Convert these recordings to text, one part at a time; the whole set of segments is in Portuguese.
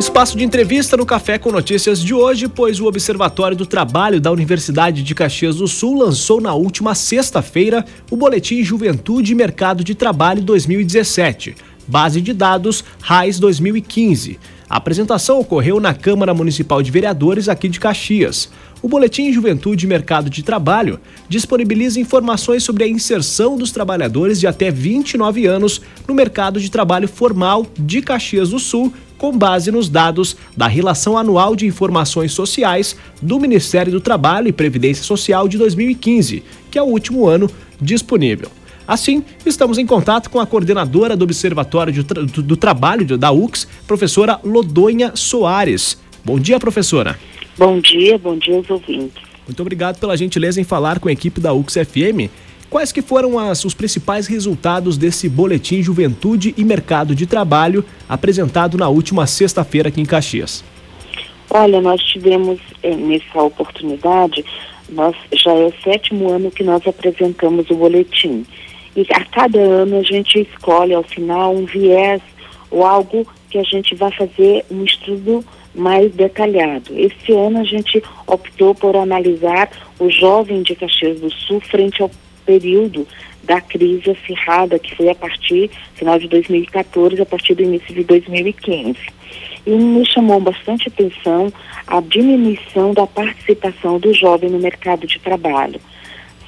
Espaço de entrevista no Café com Notícias de hoje, pois o Observatório do Trabalho da Universidade de Caxias do Sul lançou na última sexta-feira o Boletim Juventude e Mercado de Trabalho 2017, base de dados RAIS 2015. A apresentação ocorreu na Câmara Municipal de Vereadores aqui de Caxias. O Boletim Juventude e Mercado de Trabalho disponibiliza informações sobre a inserção dos trabalhadores de até 29 anos no mercado de trabalho formal de Caxias do Sul, com base nos dados da Relação Anual de Informações Sociais do Ministério do Trabalho e Previdência Social de 2015, que é o último ano disponível. Assim, estamos em contato com a coordenadora do Observatório do, do Trabalho da UX, professora Lodonha Soares. Bom dia, professora. Bom dia, bom dia aos ouvintes. Muito obrigado pela gentileza em falar com a equipe da UX FM. Quais que foram as, os principais resultados desse boletim Juventude e Mercado de Trabalho apresentado na última sexta-feira aqui em Caxias? Olha, nós tivemos eh, nessa oportunidade, nós já é o sétimo ano que nós apresentamos o boletim. E a cada ano a gente escolhe ao final um viés ou algo que a gente vai fazer um estudo mais detalhado. Este ano a gente optou por analisar o jovem de Caxias do Sul frente ao período da crise acirrada que foi a partir final de 2014 a partir do início de 2015. E me chamou bastante atenção a diminuição da participação do jovem no mercado de trabalho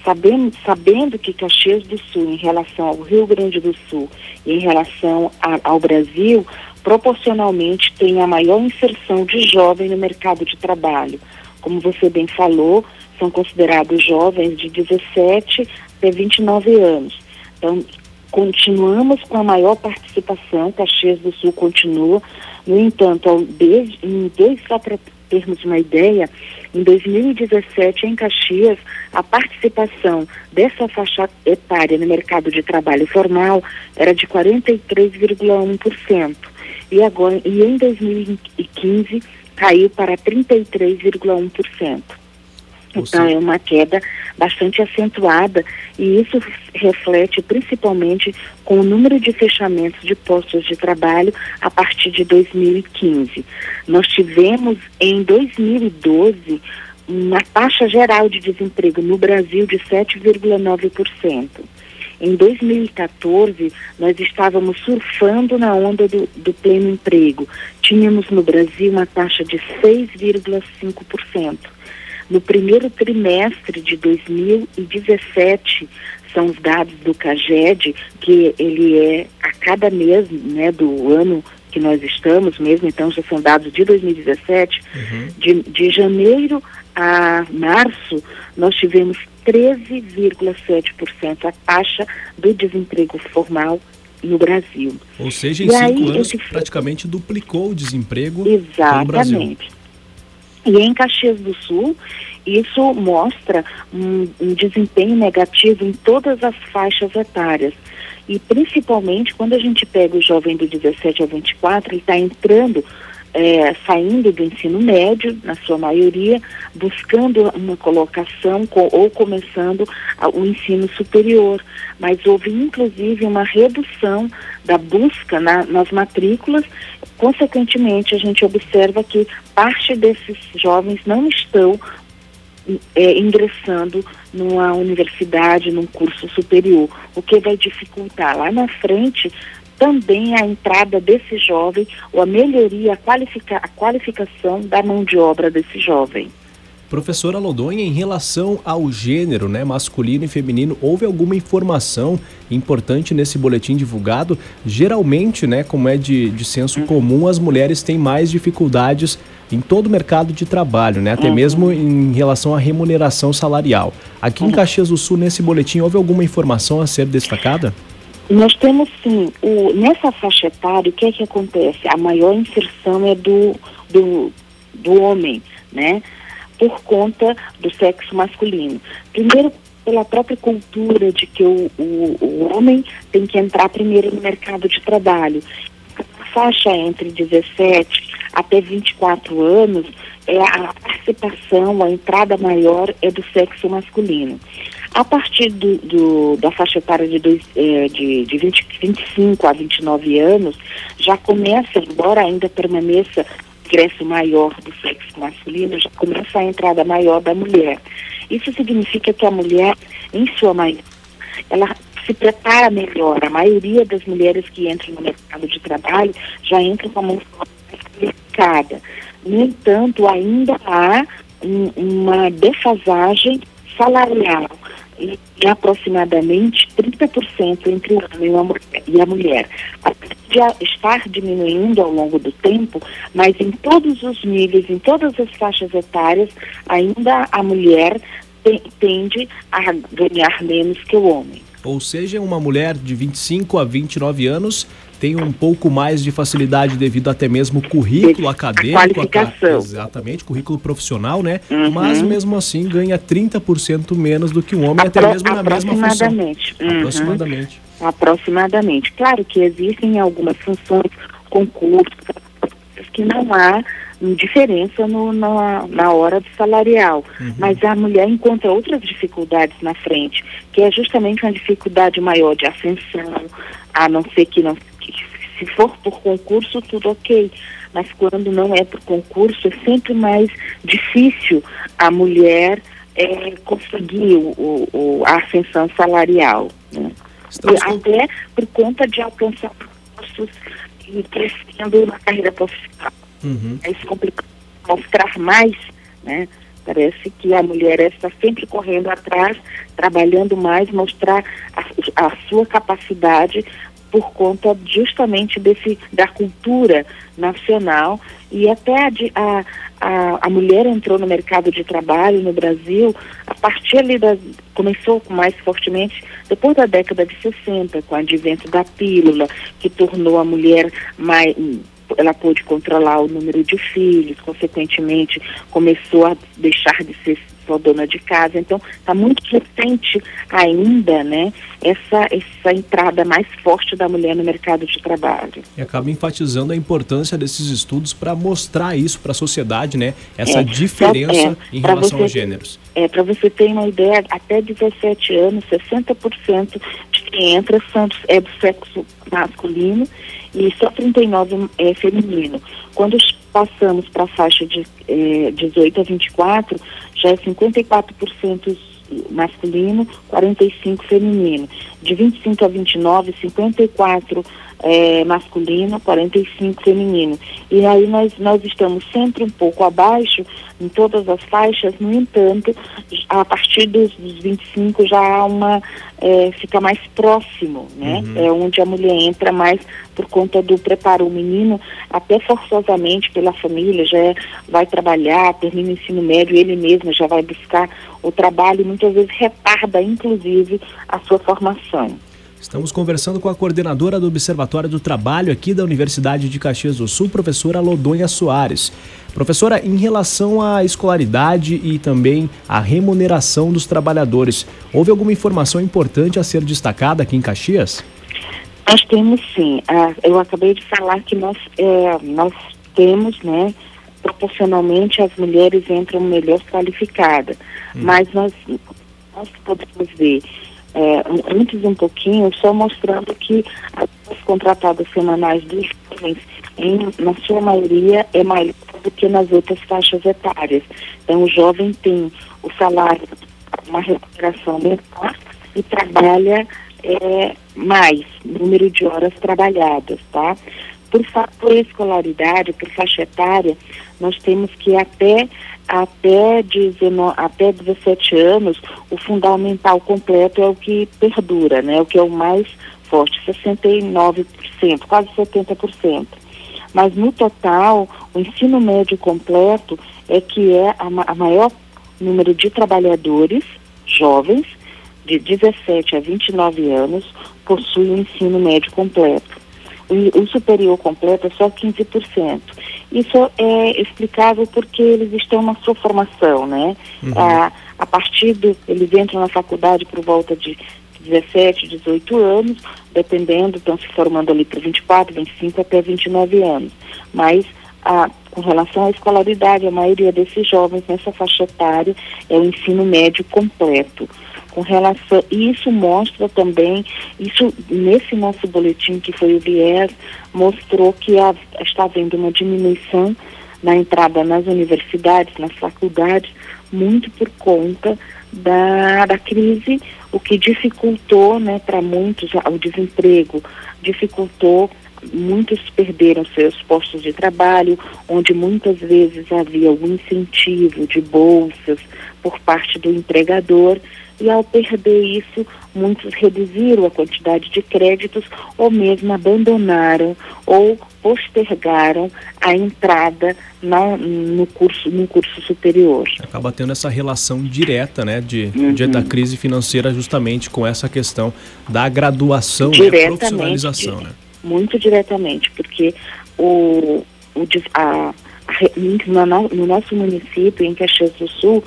sabendo, sabendo que Caxias do Sul, em relação ao Rio Grande do Sul e em relação a, ao Brasil, proporcionalmente tem a maior inserção de jovem no mercado de trabalho. Como você bem falou, são considerados jovens de 17 até 29 anos. Então, continuamos com a maior participação, Caxias do Sul continua. No entanto, desde, desde só para termos uma ideia, em 2017, em Caxias, a participação dessa faixa etária no mercado de trabalho formal era de 43,1%. E, agora, e em 2015 caiu para 33,1%. Então é uma queda bastante acentuada e isso reflete principalmente com o número de fechamentos de postos de trabalho a partir de 2015. Nós tivemos em 2012 uma taxa geral de desemprego no Brasil de 7,9%. Em 2014, nós estávamos surfando na onda do, do pleno emprego. Tínhamos no Brasil uma taxa de 6,5%. No primeiro trimestre de 2017, são os dados do CAGED, que ele é a cada mês né, do ano que nós estamos mesmo, então já são dados de 2017, uhum. de, de janeiro a março, nós tivemos 13,7% a taxa do desemprego formal no Brasil. Ou seja, em e cinco aí, anos esse... praticamente duplicou o desemprego Exatamente. no Brasil. E em Caxias do Sul, isso mostra um, um desempenho negativo em todas as faixas etárias. E principalmente quando a gente pega o jovem do 17 ao 24, ele está entrando é, saindo do ensino médio, na sua maioria, buscando uma colocação co ou começando o ensino superior. Mas houve, inclusive, uma redução da busca na, nas matrículas. Consequentemente, a gente observa que parte desses jovens não estão é, ingressando numa universidade, num curso superior, o que vai dificultar lá na frente também a entrada desse jovem ou a melhoria, a, qualifica, a qualificação da mão de obra desse jovem. Professora Lodonha, em relação ao gênero, né, masculino e feminino, houve alguma informação importante nesse boletim divulgado? Geralmente, né, como é de, de senso uhum. comum, as mulheres têm mais dificuldades em todo o mercado de trabalho, né, até uhum. mesmo em relação à remuneração salarial. Aqui uhum. em Caxias do Sul, nesse boletim, houve alguma informação a ser destacada? Nós temos sim, o, nessa faixa etária, o que é que acontece? A maior inserção é do, do, do homem, né? Por conta do sexo masculino. Primeiro, pela própria cultura de que o, o, o homem tem que entrar primeiro no mercado de trabalho. A faixa entre 17 até 24 anos, é a participação, a entrada maior é do sexo masculino. A partir do, do da faixa etária de, dois, é, de, de 20, 25 a 29 anos, já começa, embora ainda permaneça ingresso maior do sexo masculino, já começa a entrada maior da mulher. Isso significa que a mulher, em sua maioria, ela se prepara melhor. A maioria das mulheres que entram no mercado de trabalho já entram com uma mais qualificada. No entanto, ainda há um, uma defasagem salarial e, aproximadamente 30% entre o homem e a mulher. Já estar diminuindo ao longo do tempo, mas em todos os níveis, em todas as faixas etárias, ainda a mulher tende a ganhar menos que o homem. Ou seja, uma mulher de 25 a 29 anos tem um pouco mais de facilidade devido até mesmo currículo acadêmico. Qualificação. exatamente, currículo profissional, né? Uhum. Mas mesmo assim ganha 30% menos do que um homem, Apro até mesmo na mesma função. Aproximadamente. Uhum. Aproximadamente. Aproximadamente. Claro que existem algumas funções, concursos, que não há diferença no, na, na hora do salarial. Uhum. Mas a mulher encontra outras dificuldades na frente, que é justamente uma dificuldade maior de ascensão, a não ser que não se for por concurso, tudo ok. Mas quando não é por concurso, é sempre mais difícil a mulher é, conseguir o, o, a ascensão salarial. Né? Até por conta de alcançar postos e crescendo na carreira profissional. Uhum. É isso complica mostrar mais, né? Parece que a mulher está sempre correndo atrás, trabalhando mais, mostrar a, a sua capacidade por conta justamente desse da cultura nacional. E até a, a, a, mulher entrou no mercado de trabalho no Brasil a partir ali da começou mais fortemente depois da década de 60 com o advento da pílula que tornou a mulher mais ela pôde controlar o número de filhos, consequentemente começou a deixar de ser só dona de casa. Então, está muito recente ainda, né, essa, essa entrada mais forte da mulher no mercado de trabalho. E acaba enfatizando a importância desses estudos para mostrar isso para a sociedade, né, essa é, diferença é, em relação você, aos gêneros. É, para você ter uma ideia, até 17 anos, 60% de quem entra são, é do sexo masculino e só 39 é feminino. Quando passamos para a faixa de é, 18 a 24, já é 54% masculino, 45% feminino. De 25 a 29, 54% é, masculino, 45 feminino. E aí nós, nós estamos sempre um pouco abaixo em todas as faixas, no entanto, a partir dos, dos 25 já há uma, é, fica mais próximo, né? Uhum. É onde a mulher entra mais por conta do preparo. O menino, até forçosamente pela família, já vai trabalhar, termina o ensino médio, ele mesmo já vai buscar o trabalho e muitas vezes retarda, inclusive, a sua formação. Estamos conversando com a coordenadora do Observatório do Trabalho aqui da Universidade de Caxias do Sul, professora Lodonha Soares. Professora, em relação à escolaridade e também à remuneração dos trabalhadores, houve alguma informação importante a ser destacada aqui em Caxias? Nós temos sim. Ah, eu acabei de falar que nós, é, nós temos, né, proporcionalmente as mulheres entram melhor qualificadas, hum. mas nós, nós podemos ver é, antes um pouquinho, só mostrando que as contratadas semanais dos jovens, em, na sua maioria, é maior do que nas outras faixas etárias. Então, o jovem tem o salário, uma recuperação menor e trabalha é, mais, número de horas trabalhadas, tá? Por, por escolaridade, por faixa etária, nós temos que até até, 19, até 17 anos, o fundamental completo é o que perdura, né? O que é o mais forte, 69%, quase 70%. Mas no total, o ensino médio completo é que é a, a maior número de trabalhadores jovens de 17 a 29 anos possui o ensino médio completo. O, o superior completo é só 15%. Isso é explicável porque eles estão na sua formação, né? Uhum. A, a partir do. Eles entram na faculdade por volta de 17, 18 anos, dependendo, estão se formando ali para 24, 25 até 29 anos. Mas a, com relação à escolaridade, a maioria desses jovens nessa faixa etária é o ensino médio completo. Com relação. E isso mostra também, isso nesse nosso boletim que foi o viés, mostrou que há, está havendo uma diminuição na entrada nas universidades, nas faculdades, muito por conta da, da crise, o que dificultou né, para muitos o desemprego, dificultou muitos perderam seus postos de trabalho, onde muitas vezes havia algum incentivo de bolsas por parte do empregador, e ao perder isso, muitos reduziram a quantidade de créditos ou mesmo abandonaram ou postergaram a entrada na, no, curso, no curso superior. Acaba tendo essa relação direta né, de, uhum. de da crise financeira justamente com essa questão da graduação e né, profissionalização. Né? muito diretamente, porque o, o a, no, no nosso município, em Caxias do Sul,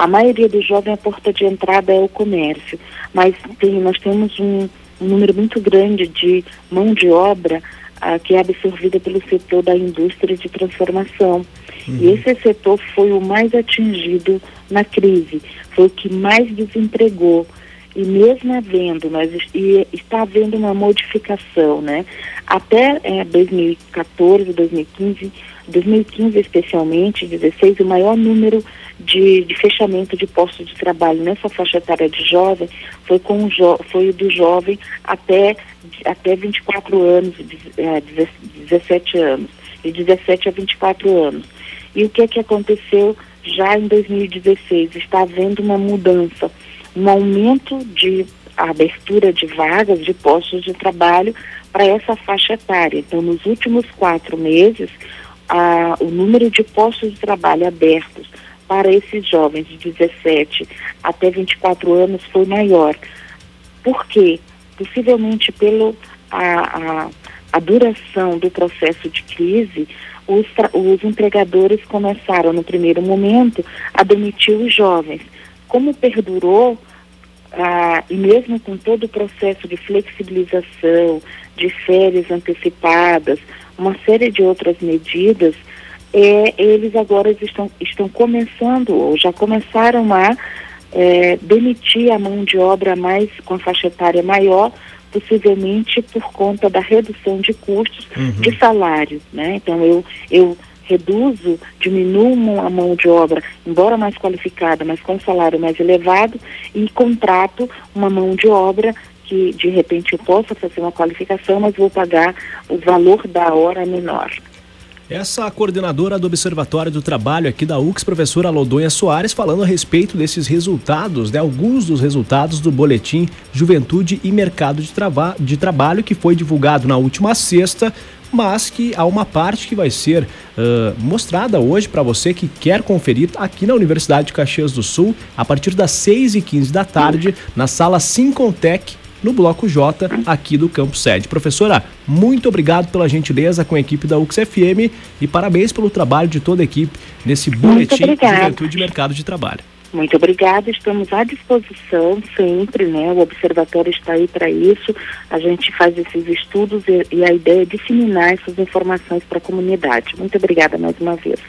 a maioria do jovem, a porta de entrada é o comércio, mas tem, nós temos um, um número muito grande de mão de obra ah, que é absorvida pelo setor da indústria de transformação. Uhum. E esse setor foi o mais atingido na crise, foi o que mais desempregou e mesmo havendo, nós e está havendo uma modificação, né? Até é, 2014, 2015, 2015 especialmente, 16, o maior número de, de fechamento de postos de trabalho nessa faixa etária de jovem foi com o jo, foi do jovem até até 24 anos, é, 17 anos, de 17 a 24 anos. E o que é que aconteceu já em 2016? Está havendo uma mudança um aumento de abertura de vagas, de postos de trabalho para essa faixa etária. Então, nos últimos quatro meses, o número de postos de trabalho abertos para esses jovens de 17 até 24 anos foi maior. Por quê? Possivelmente pelo a, a, a duração do processo de crise, os, os empregadores começaram, no primeiro momento, a demitir os jovens como perdurou, ah, e mesmo com todo o processo de flexibilização, de férias antecipadas, uma série de outras medidas, é, eles agora estão, estão começando, ou já começaram a é, demitir a mão de obra mais com a faixa etária maior, possivelmente por conta da redução de custos uhum. de salário. Né? Então, eu, eu reduzo, diminuo a mão de obra, embora mais qualificada, mas com salário mais elevado, e contrato uma mão de obra que de repente eu possa fazer uma qualificação, mas vou pagar o valor da hora menor. Essa coordenadora do Observatório do Trabalho aqui da UX, professora Lodonha Soares, falando a respeito desses resultados, né, alguns dos resultados do Boletim Juventude e Mercado de, de Trabalho, que foi divulgado na última sexta, mas que há uma parte que vai ser uh, mostrada hoje para você que quer conferir aqui na Universidade de Caxias do Sul, a partir das 6h15 da tarde, na sala Sincontec, no Bloco J, aqui do Campo Sede. Professora, muito obrigado pela gentileza com a equipe da UXFM e parabéns pelo trabalho de toda a equipe nesse boletim de Juventude e Mercado de Trabalho. Muito obrigada, estamos à disposição sempre, né? O Observatório está aí para isso. A gente faz esses estudos e, e a ideia é disseminar essas informações para a comunidade. Muito obrigada mais uma vez.